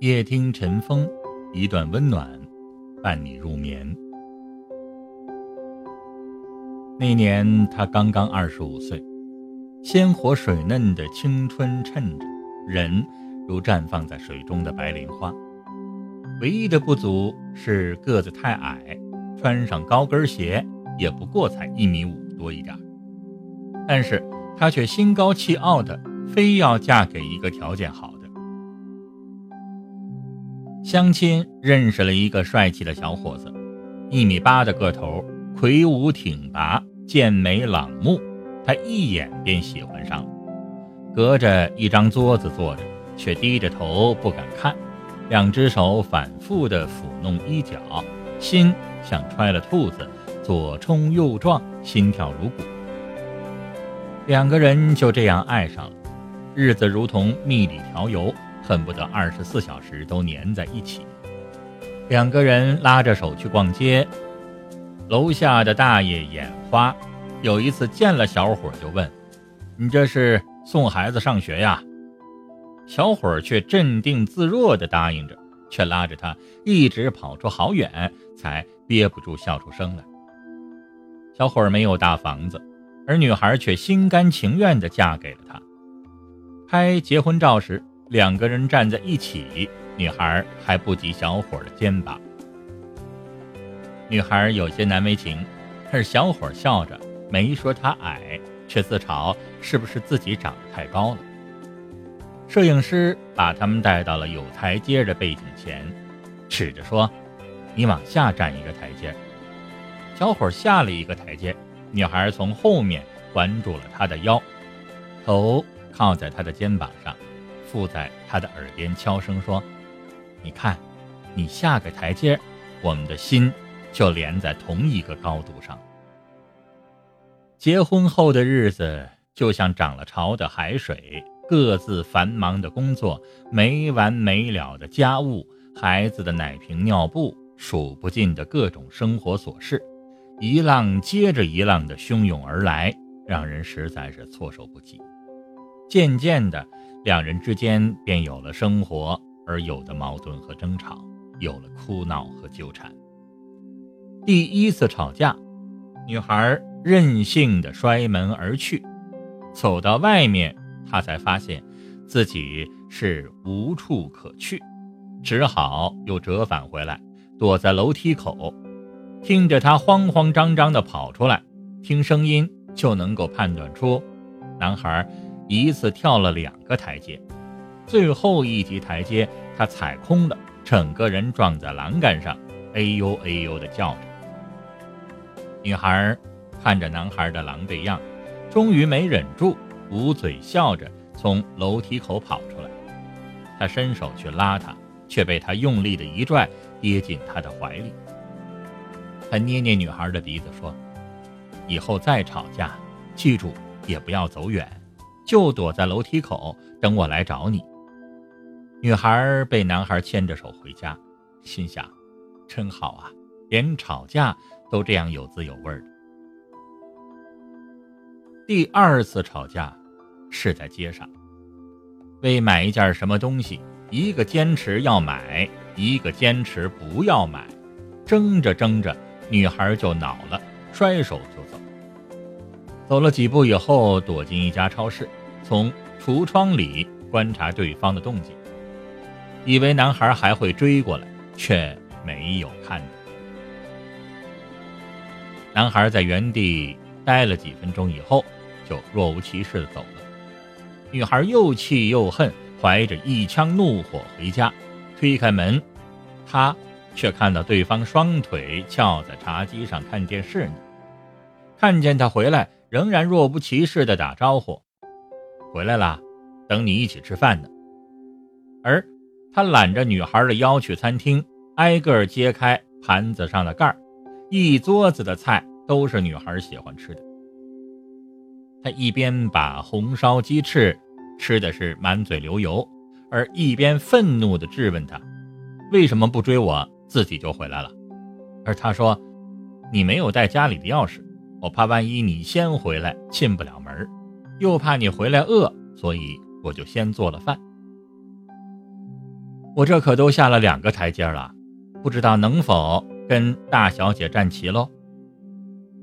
夜听晨风，一段温暖，伴你入眠。那年他刚刚二十五岁，鲜活水嫩的青春衬着，人如绽放在水中的白莲花。唯一的不足是个子太矮，穿上高跟鞋也不过才一米五多一点。但是他却心高气傲的，非要嫁给一个条件好。相亲认识了一个帅气的小伙子，一米八的个头，魁梧挺拔，健美朗目，他一眼便喜欢上了。隔着一张桌子坐着，却低着头不敢看，两只手反复地抚弄衣角，心像揣了兔子，左冲右撞，心跳如鼓。两个人就这样爱上了，日子如同蜜里调油。恨不得二十四小时都黏在一起。两个人拉着手去逛街，楼下的大爷眼花，有一次见了小伙就问：“你这是送孩子上学呀？”小伙却镇定自若地答应着，却拉着他一直跑出好远，才憋不住笑出声来。小伙没有大房子，而女孩却心甘情愿地嫁给了他。拍结婚照时。两个人站在一起，女孩还不及小伙的肩膀。女孩有些难为情，而小伙笑着，没说她矮，却自嘲是不是自己长得太高了。摄影师把他们带到了有台阶的背景前，指着说：“你往下站一个台阶。”小伙下了一个台阶，女孩从后面环住了他的腰，头靠在他的肩膀上。附在他的耳边悄声说：“你看，你下个台阶，我们的心就连在同一个高度上。”结婚后的日子就像涨了潮的海水，各自繁忙的工作，没完没了的家务，孩子的奶瓶尿布，数不尽的各种生活琐事，一浪接着一浪的汹涌而来，让人实在是措手不及。渐渐的。两人之间便有了生活而有的矛盾和争吵，有了哭闹和纠缠。第一次吵架，女孩任性的摔门而去，走到外面，她才发现自己是无处可去，只好又折返回来，躲在楼梯口，听着她慌慌张张的跑出来，听声音就能够判断出，男孩。一次跳了两个台阶，最后一级台阶他踩空了，整个人撞在栏杆上，哎呦哎呦的叫着。女孩看着男孩的狼狈样，终于没忍住，捂嘴笑着从楼梯口跑出来。他伸手去拉她，却被他用力的一拽，跌进他的怀里。他捏捏女孩的鼻子说：“以后再吵架，记住也不要走远。”就躲在楼梯口等我来找你。女孩被男孩牵着手回家，心想：真好啊，连吵架都这样有滋有味的。第二次吵架是在街上，为买一件什么东西，一个坚持要买，一个坚持不要买，争着争着，女孩就恼了，摔手就走。走了几步以后，躲进一家超市。从橱窗里观察对方的动静，以为男孩还会追过来，却没有看到。男孩在原地待了几分钟以后，就若无其事的走了。女孩又气又恨，怀着一腔怒火回家，推开门，她却看到对方双腿翘在茶几上看电视呢。看见他回来，仍然若无其事的打招呼。回来了，等你一起吃饭呢。而他揽着女孩的腰去餐厅，挨个揭开盘子上的盖儿，一桌子的菜都是女孩喜欢吃的。他一边把红烧鸡翅吃的是满嘴流油，而一边愤怒地质问他：“为什么不追我，自己就回来了？”而他说：“你没有带家里的钥匙，我怕万一你先回来进不了门。”又怕你回来饿，所以我就先做了饭。我这可都下了两个台阶了，不知道能否跟大小姐站齐喽？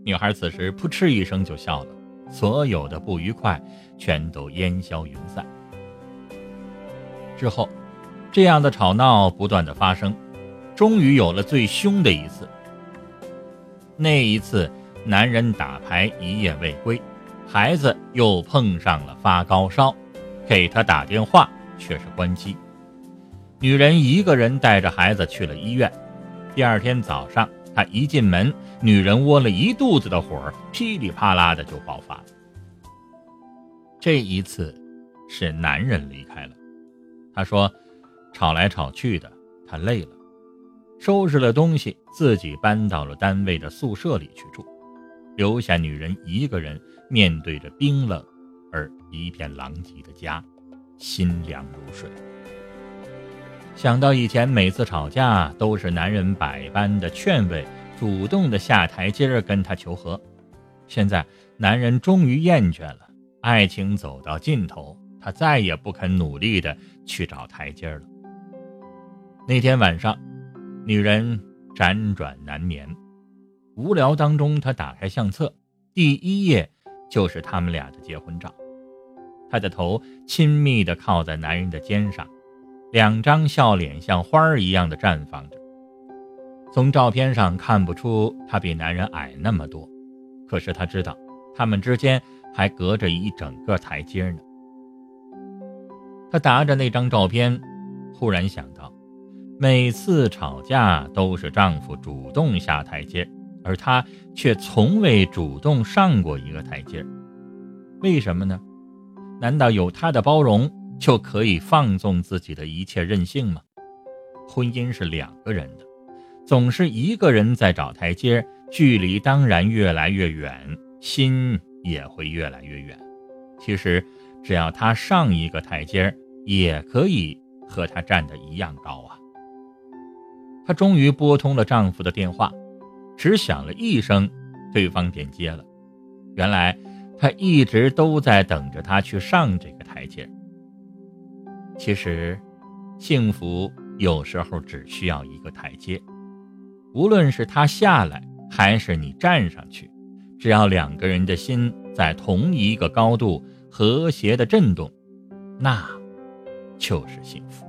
女孩此时扑哧一声就笑了，所有的不愉快全都烟消云散。之后，这样的吵闹不断的发生，终于有了最凶的一次。那一次，男人打牌一夜未归，孩子又碰上了发高烧，给他打电话却是关机。女人一个人带着孩子去了医院。第二天早上，她一进门，女人窝了一肚子的火，噼里啪啦的就爆发了。这一次，是男人离开了。他说：“吵来吵去的，他累了，收拾了东西，自己搬到了单位的宿舍里去住，留下女人一个人面对着冰冷而一片狼藉的家，心凉如水。”想到以前每次吵架都是男人百般的劝慰，主动的下台阶儿跟他求和，现在男人终于厌倦了，爱情走到尽头，他再也不肯努力的去找台阶了。那天晚上，女人辗转难眠，无聊当中，她打开相册，第一页就是他们俩的结婚照，她的头亲密的靠在男人的肩上。两张笑脸像花儿一样的绽放着。从照片上看不出她比男人矮那么多，可是她知道，他们之间还隔着一整个台阶呢。她拿着那张照片，忽然想到，每次吵架都是丈夫主动下台阶，而他却从未主动上过一个台阶。为什么呢？难道有他的包容？就可以放纵自己的一切任性吗？婚姻是两个人的，总是一个人在找台阶，距离当然越来越远，心也会越来越远。其实，只要他上一个台阶，也可以和他站得一样高啊。她终于拨通了丈夫的电话，只响了一声，对方点接了。原来，他一直都在等着他去上这个台阶。其实，幸福有时候只需要一个台阶，无论是他下来还是你站上去，只要两个人的心在同一个高度和谐的震动，那就是幸福。